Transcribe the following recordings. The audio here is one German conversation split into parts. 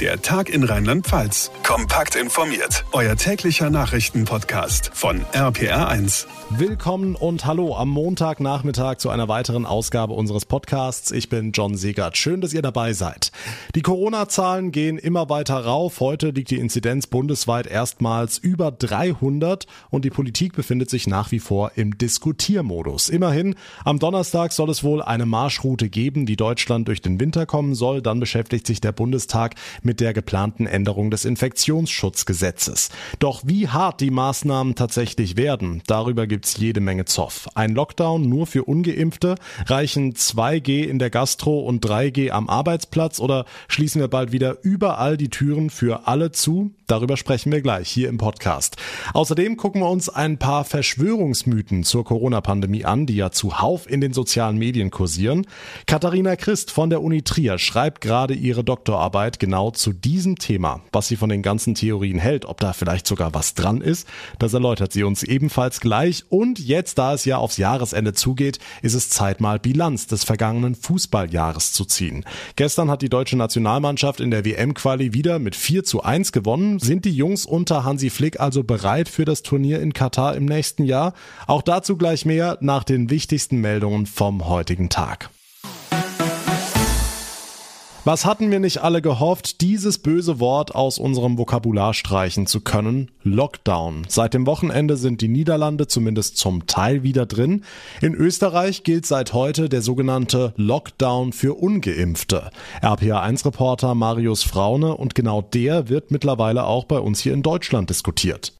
Der Tag in Rheinland-Pfalz. Kompakt informiert. Euer täglicher Nachrichtenpodcast von RPR1. Willkommen und hallo am Montagnachmittag zu einer weiteren Ausgabe unseres Podcasts. Ich bin John Segert. Schön, dass ihr dabei seid. Die Corona-Zahlen gehen immer weiter rauf. Heute liegt die Inzidenz bundesweit erstmals über 300 und die Politik befindet sich nach wie vor im Diskutiermodus. Immerhin, am Donnerstag soll es wohl eine Marschroute geben, die Deutschland durch den Winter kommen soll. Dann beschäftigt sich der Bundestag mit der geplanten Änderung des Infektionsschutzgesetzes. Doch wie hart die Maßnahmen tatsächlich werden, darüber gibt's jede Menge Zoff. Ein Lockdown nur für Ungeimpfte? Reichen 2G in der Gastro und 3G am Arbeitsplatz oder schließen wir bald wieder überall die Türen für alle zu? Darüber sprechen wir gleich hier im Podcast. Außerdem gucken wir uns ein paar Verschwörungsmythen zur Corona-Pandemie an, die ja zuhauf in den sozialen Medien kursieren. Katharina Christ von der Uni Trier schreibt gerade ihre Doktorarbeit genau zu diesem Thema. Was sie von den ganzen Theorien hält, ob da vielleicht sogar was dran ist, das erläutert sie uns ebenfalls gleich. Und jetzt, da es ja aufs Jahresende zugeht, ist es Zeit mal Bilanz des vergangenen Fußballjahres zu ziehen. Gestern hat die deutsche Nationalmannschaft in der WM-Quali wieder mit 4 zu 1 gewonnen. Sind die Jungs unter Hansi Flick also bereit für das Turnier in Katar im nächsten Jahr? Auch dazu gleich mehr nach den wichtigsten Meldungen vom heutigen Tag. Was hatten wir nicht alle gehofft, dieses böse Wort aus unserem Vokabular streichen zu können? Lockdown. Seit dem Wochenende sind die Niederlande zumindest zum Teil wieder drin. In Österreich gilt seit heute der sogenannte Lockdown für Ungeimpfte. RPA1-Reporter Marius Fraune und genau der wird mittlerweile auch bei uns hier in Deutschland diskutiert.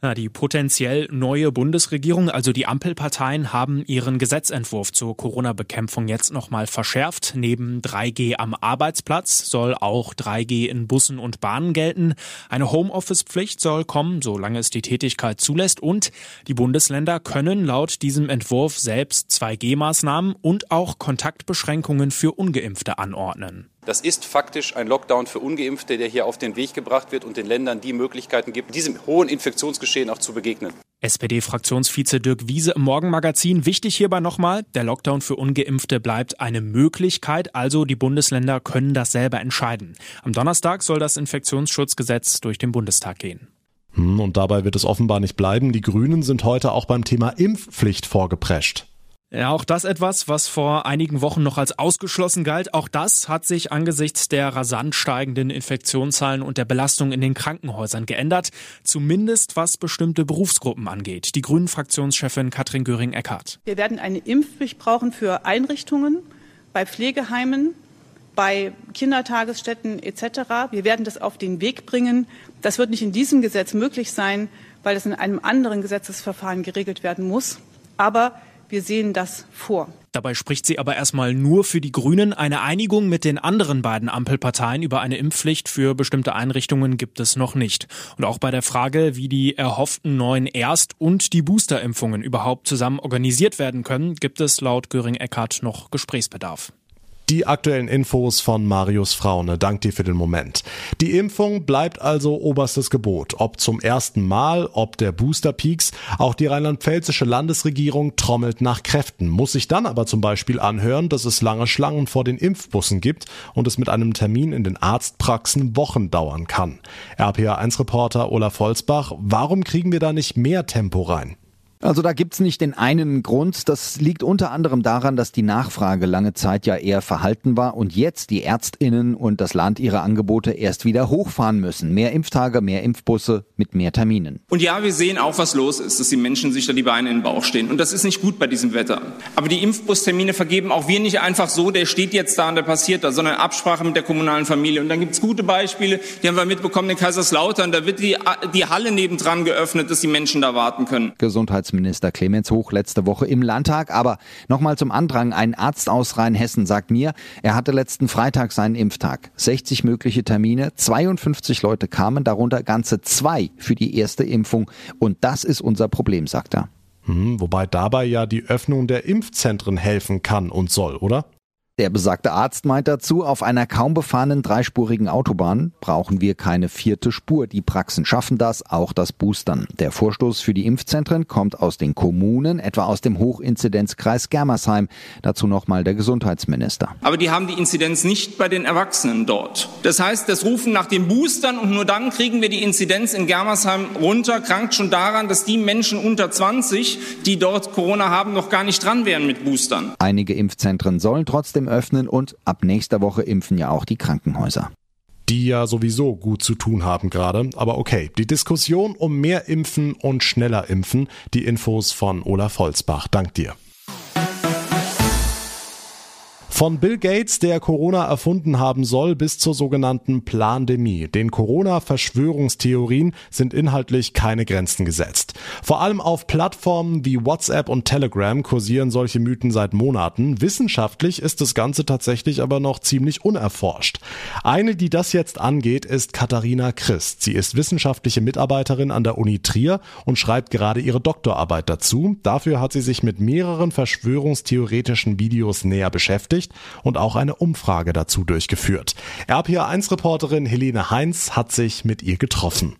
Ja, die potenziell neue Bundesregierung, also die Ampelparteien, haben ihren Gesetzentwurf zur Corona-Bekämpfung jetzt nochmal verschärft. Neben 3G am Arbeitsplatz soll auch 3G in Bussen und Bahnen gelten. Eine Homeoffice-Pflicht soll kommen, solange es die Tätigkeit zulässt. Und die Bundesländer können laut diesem Entwurf selbst 2G-Maßnahmen und auch Kontaktbeschränkungen für Ungeimpfte anordnen. Das ist faktisch ein Lockdown für Ungeimpfte, der hier auf den Weg gebracht wird und den Ländern die Möglichkeiten gibt, diesem hohen Infektionsgeschehen auch zu begegnen. SPD-Fraktionsvize Dirk Wiese im Morgenmagazin. Wichtig hierbei nochmal, der Lockdown für Ungeimpfte bleibt eine Möglichkeit, also die Bundesländer können das selber entscheiden. Am Donnerstag soll das Infektionsschutzgesetz durch den Bundestag gehen. Hm, und dabei wird es offenbar nicht bleiben. Die Grünen sind heute auch beim Thema Impfpflicht vorgeprescht. Ja, auch das etwas, was vor einigen Wochen noch als ausgeschlossen galt. Auch das hat sich angesichts der rasant steigenden Infektionszahlen und der Belastung in den Krankenhäusern geändert. Zumindest was bestimmte Berufsgruppen angeht. Die Grünen-Fraktionschefin Katrin Göring-Eckardt. Wir werden eine Impfpflicht brauchen für Einrichtungen, bei Pflegeheimen, bei Kindertagesstätten etc. Wir werden das auf den Weg bringen. Das wird nicht in diesem Gesetz möglich sein, weil es in einem anderen Gesetzesverfahren geregelt werden muss. Aber wir sehen das vor. Dabei spricht sie aber erstmal nur für die Grünen. Eine Einigung mit den anderen beiden Ampelparteien über eine Impfpflicht für bestimmte Einrichtungen gibt es noch nicht. Und auch bei der Frage, wie die erhofften neuen Erst- und die Boosterimpfungen überhaupt zusammen organisiert werden können, gibt es laut Göring-Eckardt noch Gesprächsbedarf. Die aktuellen Infos von Marius Fraune. Dank dir für den Moment. Die Impfung bleibt also oberstes Gebot. Ob zum ersten Mal, ob der Booster Peaks. Auch die rheinland-pfälzische Landesregierung trommelt nach Kräften, muss sich dann aber zum Beispiel anhören, dass es lange Schlangen vor den Impfbussen gibt und es mit einem Termin in den Arztpraxen Wochen dauern kann. RPA1-Reporter Olaf Holzbach, warum kriegen wir da nicht mehr Tempo rein? Also da gibt's nicht den einen Grund. Das liegt unter anderem daran, dass die Nachfrage lange Zeit ja eher verhalten war und jetzt die Ärztinnen und das Land ihre Angebote erst wieder hochfahren müssen. Mehr Impftage, mehr Impfbusse mit mehr Terminen. Und ja, wir sehen auch, was los ist, dass die Menschen sich da die Beine in den Bauch stehen. Und das ist nicht gut bei diesem Wetter. Aber die Impfbustermine vergeben auch wir nicht einfach so, der steht jetzt da und der passiert da, sondern Absprache mit der kommunalen Familie. Und dann gibt's gute Beispiele, die haben wir mitbekommen in Kaiserslautern. Da wird die, die Halle nebendran geöffnet, dass die Menschen da warten können. Gesundheits Gesundheitsminister Clemens Hoch letzte Woche im Landtag. Aber nochmal zum Andrang. Ein Arzt aus Rheinhessen sagt mir, er hatte letzten Freitag seinen Impftag. 60 mögliche Termine, 52 Leute kamen, darunter ganze zwei für die erste Impfung. Und das ist unser Problem, sagt er. Hm, wobei dabei ja die Öffnung der Impfzentren helfen kann und soll, oder? Der besagte Arzt meint dazu, auf einer kaum befahrenen dreispurigen Autobahn brauchen wir keine vierte Spur. Die Praxen schaffen das, auch das Boostern. Der Vorstoß für die Impfzentren kommt aus den Kommunen, etwa aus dem Hochinzidenzkreis Germersheim. Dazu nochmal der Gesundheitsminister. Aber die haben die Inzidenz nicht bei den Erwachsenen dort. Das heißt, das Rufen nach den Boostern und nur dann kriegen wir die Inzidenz in Germersheim runter, krankt schon daran, dass die Menschen unter 20, die dort Corona haben, noch gar nicht dran wären mit Boostern. Einige Impfzentren sollen trotzdem öffnen und ab nächster Woche impfen ja auch die Krankenhäuser die ja sowieso gut zu tun haben gerade. Aber okay, die Diskussion um mehr Impfen und schneller Impfen, die Infos von Olaf Holzbach. Dank dir. Von Bill Gates, der Corona erfunden haben soll, bis zur sogenannten Plandemie. Den Corona-Verschwörungstheorien sind inhaltlich keine Grenzen gesetzt. Vor allem auf Plattformen wie WhatsApp und Telegram kursieren solche Mythen seit Monaten. Wissenschaftlich ist das Ganze tatsächlich aber noch ziemlich unerforscht. Eine, die das jetzt angeht, ist Katharina Christ. Sie ist wissenschaftliche Mitarbeiterin an der Uni Trier und schreibt gerade ihre Doktorarbeit dazu. Dafür hat sie sich mit mehreren verschwörungstheoretischen Videos näher beschäftigt beschäftigt und auch eine Umfrage dazu durchgeführt. RPA1-Reporterin Helene Heinz hat sich mit ihr getroffen.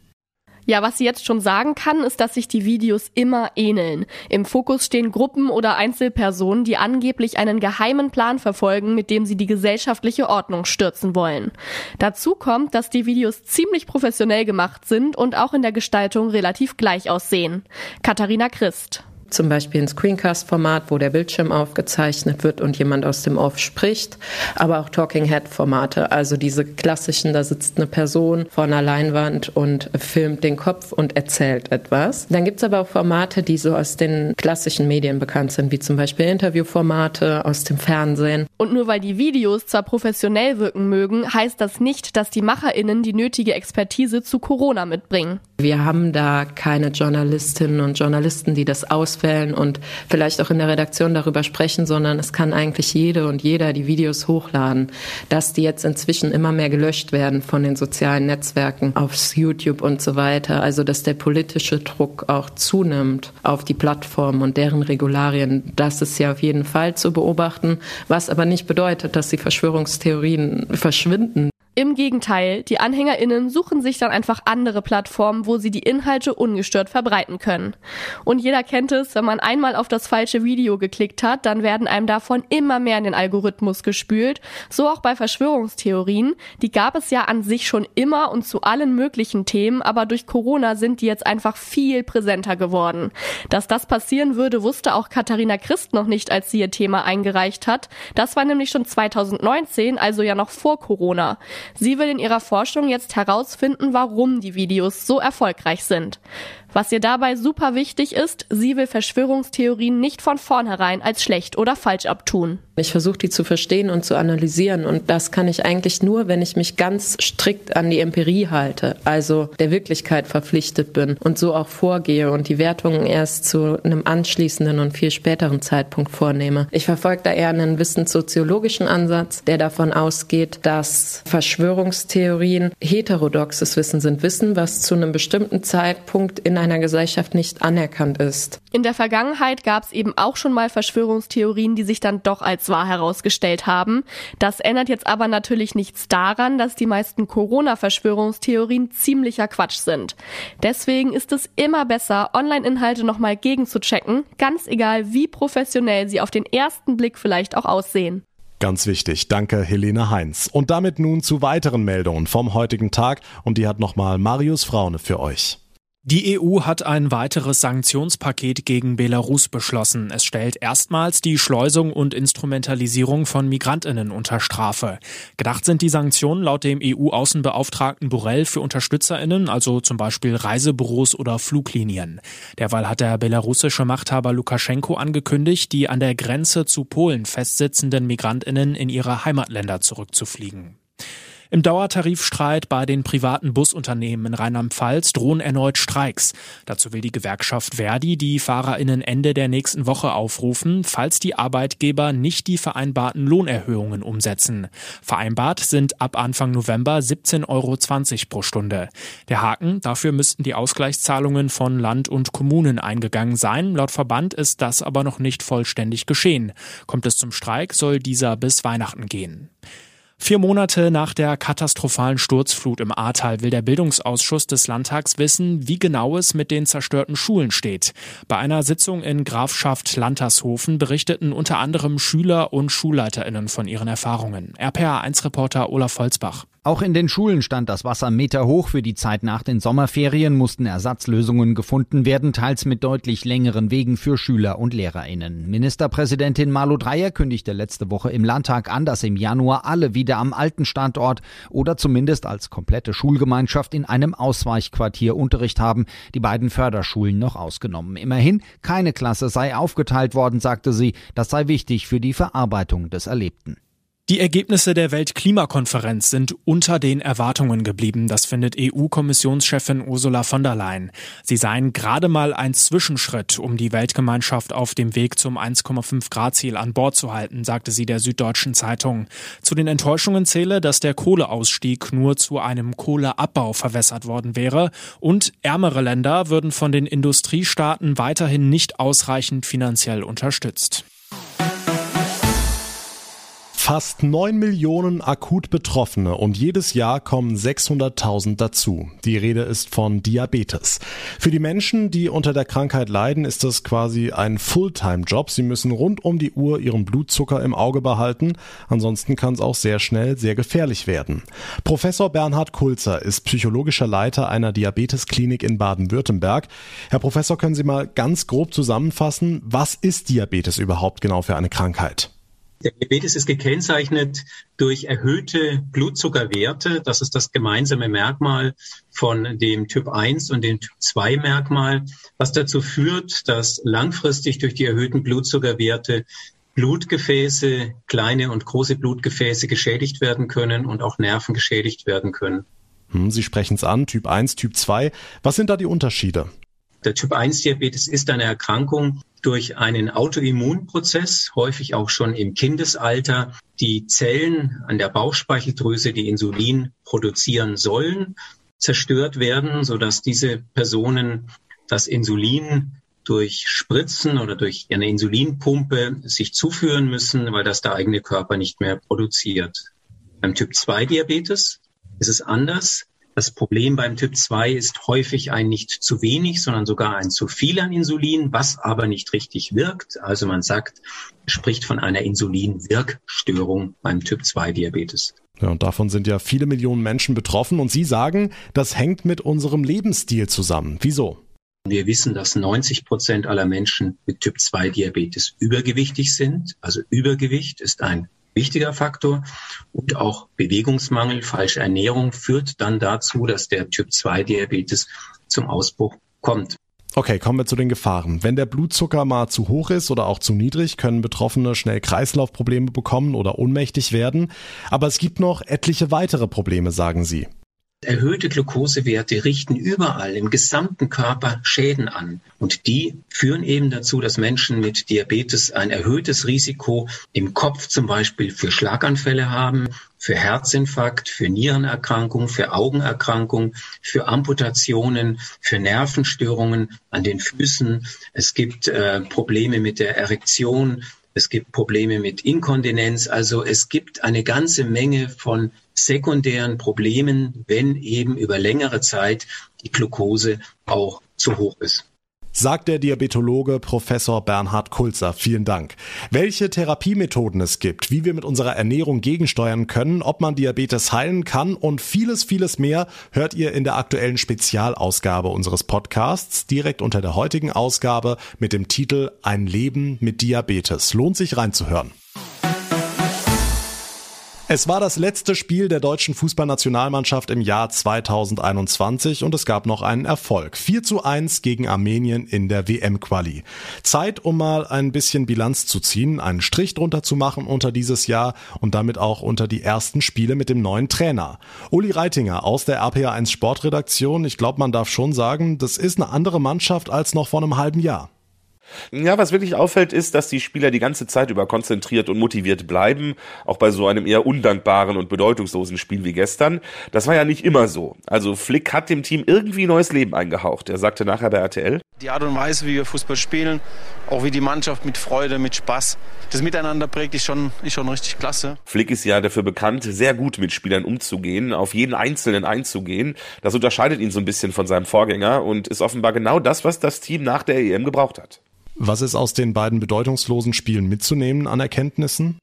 Ja, was sie jetzt schon sagen kann, ist, dass sich die Videos immer ähneln. Im Fokus stehen Gruppen oder Einzelpersonen, die angeblich einen geheimen Plan verfolgen, mit dem sie die gesellschaftliche Ordnung stürzen wollen. Dazu kommt, dass die Videos ziemlich professionell gemacht sind und auch in der Gestaltung relativ gleich aussehen. Katharina Christ zum Beispiel ein Screencast-Format, wo der Bildschirm aufgezeichnet wird und jemand aus dem Off spricht, aber auch Talking-Head-Formate, also diese klassischen, da sitzt eine Person vor einer Leinwand und filmt den Kopf und erzählt etwas. Dann gibt's aber auch Formate, die so aus den klassischen Medien bekannt sind, wie zum Beispiel Interviewformate aus dem Fernsehen. Und nur weil die Videos zwar professionell wirken mögen, heißt das nicht, dass die MacherInnen die nötige Expertise zu Corona mitbringen. Wir haben da keine Journalistinnen und Journalisten, die das auswählen und vielleicht auch in der Redaktion darüber sprechen, sondern es kann eigentlich jede und jeder die Videos hochladen. Dass die jetzt inzwischen immer mehr gelöscht werden von den sozialen Netzwerken aufs YouTube und so weiter. Also dass der politische Druck auch zunimmt auf die Plattformen und deren Regularien. Das ist ja auf jeden Fall zu beobachten, was aber nicht bedeutet, dass die Verschwörungstheorien verschwinden. Im Gegenteil, die AnhängerInnen suchen sich dann einfach andere Plattformen, wo sie die Inhalte ungestört verbreiten können. Und jeder kennt es, wenn man einmal auf das falsche Video geklickt hat, dann werden einem davon immer mehr in den Algorithmus gespült. So auch bei Verschwörungstheorien. Die gab es ja an sich schon immer und zu allen möglichen Themen, aber durch Corona sind die jetzt einfach viel präsenter geworden. Dass das passieren würde, wusste auch Katharina Christ noch nicht, als sie ihr Thema eingereicht hat. Das war nämlich schon 2019, also ja noch vor Corona. Sie will in ihrer Forschung jetzt herausfinden, warum die Videos so erfolgreich sind. Was ihr dabei super wichtig ist, sie will Verschwörungstheorien nicht von vornherein als schlecht oder falsch abtun. Ich versuche die zu verstehen und zu analysieren und das kann ich eigentlich nur, wenn ich mich ganz strikt an die Empirie halte, also der Wirklichkeit verpflichtet bin und so auch vorgehe und die Wertungen erst zu einem anschließenden und viel späteren Zeitpunkt vornehme. Ich verfolge da eher einen wissenssoziologischen Ansatz, der davon ausgeht, dass Verschwörungstheorien heterodoxes Wissen sind, Wissen, was zu einem bestimmten Zeitpunkt in einer Gesellschaft nicht anerkannt ist. In der Vergangenheit gab es eben auch schon mal Verschwörungstheorien, die sich dann doch als wahr herausgestellt haben. Das ändert jetzt aber natürlich nichts daran, dass die meisten Corona-Verschwörungstheorien ziemlicher Quatsch sind. Deswegen ist es immer besser, Online-Inhalte nochmal gegenzuchecken, ganz egal wie professionell sie auf den ersten Blick vielleicht auch aussehen. Ganz wichtig. Danke, Helene Heinz. Und damit nun zu weiteren Meldungen vom heutigen Tag. Und die hat nochmal Marius Fraune für euch. Die EU hat ein weiteres Sanktionspaket gegen Belarus beschlossen. Es stellt erstmals die Schleusung und Instrumentalisierung von Migrantinnen unter Strafe. Gedacht sind die Sanktionen laut dem EU-Außenbeauftragten Borrell für Unterstützerinnen, also zum Beispiel Reisebüros oder Fluglinien. Derweil hat der belarussische Machthaber Lukaschenko angekündigt, die an der Grenze zu Polen festsitzenden Migrantinnen in ihre Heimatländer zurückzufliegen. Im Dauertarifstreit bei den privaten Busunternehmen in Rheinland-Pfalz drohen erneut Streiks. Dazu will die Gewerkschaft Verdi die FahrerInnen Ende der nächsten Woche aufrufen, falls die Arbeitgeber nicht die vereinbarten Lohnerhöhungen umsetzen. Vereinbart sind ab Anfang November 17,20 Euro pro Stunde. Der Haken, dafür müssten die Ausgleichszahlungen von Land und Kommunen eingegangen sein. Laut Verband ist das aber noch nicht vollständig geschehen. Kommt es zum Streik, soll dieser bis Weihnachten gehen. Vier Monate nach der katastrophalen Sturzflut im Ahrtal will der Bildungsausschuss des Landtags wissen, wie genau es mit den zerstörten Schulen steht. Bei einer Sitzung in Grafschaft Lantershofen berichteten unter anderem Schüler und SchulleiterInnen von ihren Erfahrungen. RPA1-Reporter Olaf Holzbach. Auch in den Schulen stand das Wasser meterhoch. Für die Zeit nach den Sommerferien mussten Ersatzlösungen gefunden werden, teils mit deutlich längeren Wegen für Schüler und LehrerInnen. Ministerpräsidentin Malu Dreyer kündigte letzte Woche im Landtag an, dass im Januar alle wieder am alten Standort oder zumindest als komplette Schulgemeinschaft in einem Ausweichquartier Unterricht haben, die beiden Förderschulen noch ausgenommen. Immerhin, keine Klasse sei aufgeteilt worden, sagte sie. Das sei wichtig für die Verarbeitung des Erlebten. Die Ergebnisse der Weltklimakonferenz sind unter den Erwartungen geblieben, das findet EU-Kommissionschefin Ursula von der Leyen. Sie seien gerade mal ein Zwischenschritt, um die Weltgemeinschaft auf dem Weg zum 1,5 Grad Ziel an Bord zu halten, sagte sie der Süddeutschen Zeitung. Zu den Enttäuschungen zähle, dass der Kohleausstieg nur zu einem Kohleabbau verwässert worden wäre und ärmere Länder würden von den Industriestaaten weiterhin nicht ausreichend finanziell unterstützt. Fast 9 Millionen akut Betroffene und jedes Jahr kommen 600.000 dazu. Die Rede ist von Diabetes. Für die Menschen, die unter der Krankheit leiden, ist das quasi ein Fulltime-Job. Sie müssen rund um die Uhr ihren Blutzucker im Auge behalten. Ansonsten kann es auch sehr schnell sehr gefährlich werden. Professor Bernhard Kulzer ist psychologischer Leiter einer Diabetesklinik in Baden-Württemberg. Herr Professor, können Sie mal ganz grob zusammenfassen, was ist Diabetes überhaupt genau für eine Krankheit? Der Diabetes ist gekennzeichnet durch erhöhte Blutzuckerwerte. Das ist das gemeinsame Merkmal von dem Typ 1 und dem Typ 2 Merkmal, was dazu führt, dass langfristig durch die erhöhten Blutzuckerwerte Blutgefäße, kleine und große Blutgefäße geschädigt werden können und auch Nerven geschädigt werden können. Hm, Sie sprechen es an, Typ 1, Typ 2. Was sind da die Unterschiede? Der Typ 1 Diabetes ist eine Erkrankung durch einen Autoimmunprozess, häufig auch schon im Kindesalter. Die Zellen an der Bauchspeicheldrüse, die Insulin produzieren sollen, zerstört werden, sodass diese Personen das Insulin durch Spritzen oder durch eine Insulinpumpe sich zuführen müssen, weil das der eigene Körper nicht mehr produziert. Beim Typ 2 Diabetes ist es anders. Das Problem beim Typ 2 ist häufig ein nicht zu wenig, sondern sogar ein zu viel an Insulin, was aber nicht richtig wirkt. Also man sagt, spricht von einer Insulinwirkstörung beim Typ 2 Diabetes. Ja, und davon sind ja viele Millionen Menschen betroffen. Und Sie sagen, das hängt mit unserem Lebensstil zusammen. Wieso? Wir wissen, dass 90 Prozent aller Menschen mit Typ 2 Diabetes übergewichtig sind. Also Übergewicht ist ein wichtiger Faktor. Und auch Bewegungsmangel, falsche Ernährung führt dann dazu, dass der Typ-2-Diabetes zum Ausbruch kommt. Okay, kommen wir zu den Gefahren. Wenn der Blutzucker mal zu hoch ist oder auch zu niedrig, können Betroffene schnell Kreislaufprobleme bekommen oder ohnmächtig werden. Aber es gibt noch etliche weitere Probleme, sagen Sie. Erhöhte Glukosewerte richten überall im gesamten Körper Schäden an. Und die führen eben dazu, dass Menschen mit Diabetes ein erhöhtes Risiko im Kopf zum Beispiel für Schlaganfälle haben, für Herzinfarkt, für Nierenerkrankung, für Augenerkrankung, für Amputationen, für Nervenstörungen an den Füßen. Es gibt äh, Probleme mit der Erektion, es gibt Probleme mit Inkontinenz. Also es gibt eine ganze Menge von sekundären Problemen, wenn eben über längere Zeit die Glucose auch zu hoch ist sagt der Diabetologe Professor Bernhard Kulzer. Vielen Dank. Welche Therapiemethoden es gibt, wie wir mit unserer Ernährung gegensteuern können, ob man Diabetes heilen kann und vieles, vieles mehr hört ihr in der aktuellen Spezialausgabe unseres Podcasts direkt unter der heutigen Ausgabe mit dem Titel Ein Leben mit Diabetes. Lohnt sich reinzuhören. Es war das letzte Spiel der deutschen Fußballnationalmannschaft im Jahr 2021 und es gab noch einen Erfolg. 4 zu 1 gegen Armenien in der WM-Quali. Zeit, um mal ein bisschen Bilanz zu ziehen, einen Strich drunter zu machen unter dieses Jahr und damit auch unter die ersten Spiele mit dem neuen Trainer. Uli Reitinger aus der RPA1 Sportredaktion. Ich glaube, man darf schon sagen, das ist eine andere Mannschaft als noch vor einem halben Jahr. Ja, was wirklich auffällt, ist, dass die Spieler die ganze Zeit über konzentriert und motiviert bleiben, auch bei so einem eher undankbaren und bedeutungslosen Spiel wie gestern. Das war ja nicht immer so. Also Flick hat dem Team irgendwie neues Leben eingehaucht. Er sagte nachher bei RTL. Die Art und Weise, wie wir Fußball spielen, auch wie die Mannschaft mit Freude, mit Spaß, das Miteinander prägt, ist schon, ist schon richtig klasse. Flick ist ja dafür bekannt, sehr gut mit Spielern umzugehen, auf jeden Einzelnen einzugehen. Das unterscheidet ihn so ein bisschen von seinem Vorgänger und ist offenbar genau das, was das Team nach der EM gebraucht hat. Was ist aus den beiden bedeutungslosen Spielen mitzunehmen an Erkenntnissen?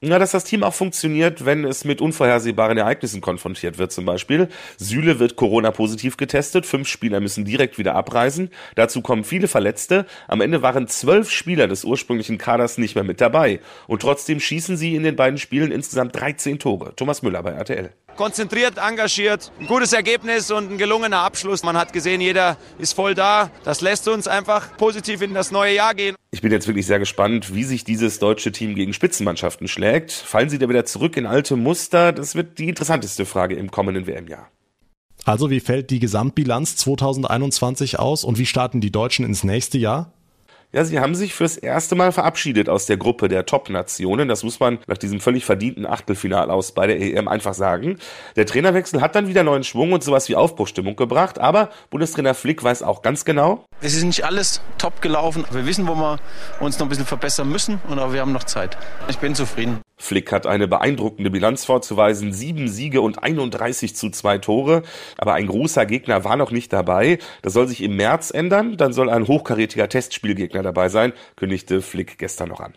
Na, dass das Team auch funktioniert, wenn es mit unvorhersehbaren Ereignissen konfrontiert wird. Zum Beispiel Süle wird Corona-positiv getestet, fünf Spieler müssen direkt wieder abreisen. Dazu kommen viele Verletzte. Am Ende waren zwölf Spieler des ursprünglichen Kaders nicht mehr mit dabei. Und trotzdem schießen sie in den beiden Spielen insgesamt 13 Tore. Thomas Müller bei RTL konzentriert, engagiert, ein gutes Ergebnis und ein gelungener Abschluss. Man hat gesehen, jeder ist voll da. Das lässt uns einfach positiv in das neue Jahr gehen. Ich bin jetzt wirklich sehr gespannt, wie sich dieses deutsche Team gegen Spitzenmannschaften schlägt. Fallen sie da wieder zurück in alte Muster? Das wird die interessanteste Frage im kommenden WM-Jahr. Also wie fällt die Gesamtbilanz 2021 aus und wie starten die Deutschen ins nächste Jahr? Ja, sie haben sich fürs erste Mal verabschiedet aus der Gruppe der Top-Nationen. Das muss man nach diesem völlig verdienten Achtelfinal aus bei der EM einfach sagen. Der Trainerwechsel hat dann wieder neuen Schwung und sowas wie Aufbruchstimmung gebracht. Aber Bundestrainer Flick weiß auch ganz genau. Es ist nicht alles top gelaufen. Wir wissen, wo wir uns noch ein bisschen verbessern müssen und auch wir haben noch Zeit. Ich bin zufrieden. Flick hat eine beeindruckende Bilanz vorzuweisen. Sieben Siege und 31 zu zwei Tore. Aber ein großer Gegner war noch nicht dabei. Das soll sich im März ändern. Dann soll ein hochkarätiger Testspielgegner dabei sein, kündigte Flick gestern noch an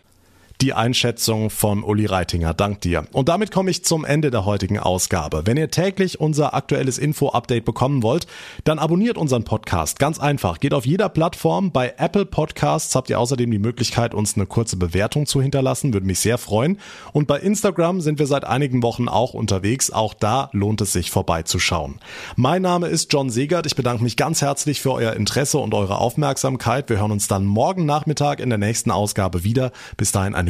die Einschätzung von Uli Reitinger. Dank dir. Und damit komme ich zum Ende der heutigen Ausgabe. Wenn ihr täglich unser aktuelles Info-Update bekommen wollt, dann abonniert unseren Podcast. Ganz einfach. Geht auf jeder Plattform. Bei Apple Podcasts habt ihr außerdem die Möglichkeit, uns eine kurze Bewertung zu hinterlassen. Würde mich sehr freuen. Und bei Instagram sind wir seit einigen Wochen auch unterwegs. Auch da lohnt es sich vorbeizuschauen. Mein Name ist John Segert. Ich bedanke mich ganz herzlich für euer Interesse und eure Aufmerksamkeit. Wir hören uns dann morgen Nachmittag in der nächsten Ausgabe wieder. Bis dahin eine